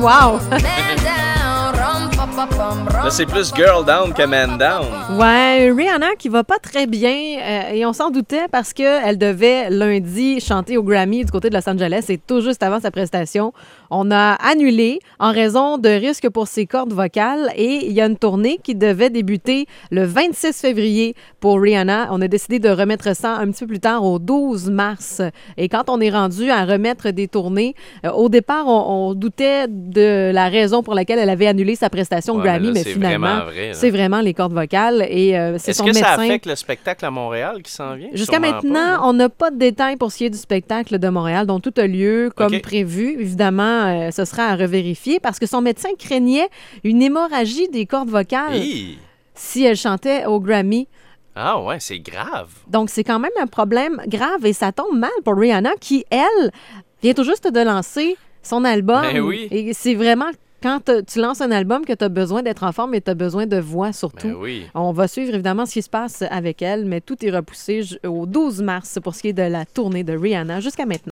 wow! C'est plus Girl Down que Man Down. Ouais, Rihanna qui va pas très bien euh, et on s'en doutait parce qu'elle devait lundi chanter au Grammy du côté de Los Angeles et tout juste avant sa prestation, on a annulé en raison de risques pour ses cordes vocales et il y a une tournée qui devait débuter le 26 février pour Rihanna. On a décidé de remettre ça un petit peu plus tard au 12 mars. Et quand on est rendu à remettre des tournées, euh, au départ, on, on doutait de la raison pour laquelle elle avait annulé sa prestation Ouais, Grammy, mais là, mais c'est finalement, c'est vraiment les cordes vocales et euh, c'est Est-ce son que médecin. ça affecte le spectacle à Montréal qui s'en vient? Jusqu'à maintenant, pas, on n'a pas de détails pour ce qui est du spectacle de Montréal, dont tout a lieu comme prévu. Évidemment, euh, ce sera à revérifier parce que son médecin craignait une hémorragie des cordes vocales Hi! si elle chantait au Grammy. Ah ouais, c'est grave. Donc, c'est quand même un problème grave et ça tombe mal pour Rihanna qui, elle, vient tout juste de lancer son album. Ben oui. Et c'est vraiment quand tu lances un album que tu as besoin d'être en forme et tu as besoin de voix surtout. Ben oui. On va suivre évidemment ce qui se passe avec elle, mais tout est repoussé au 12 mars pour ce qui est de la tournée de Rihanna jusqu'à maintenant.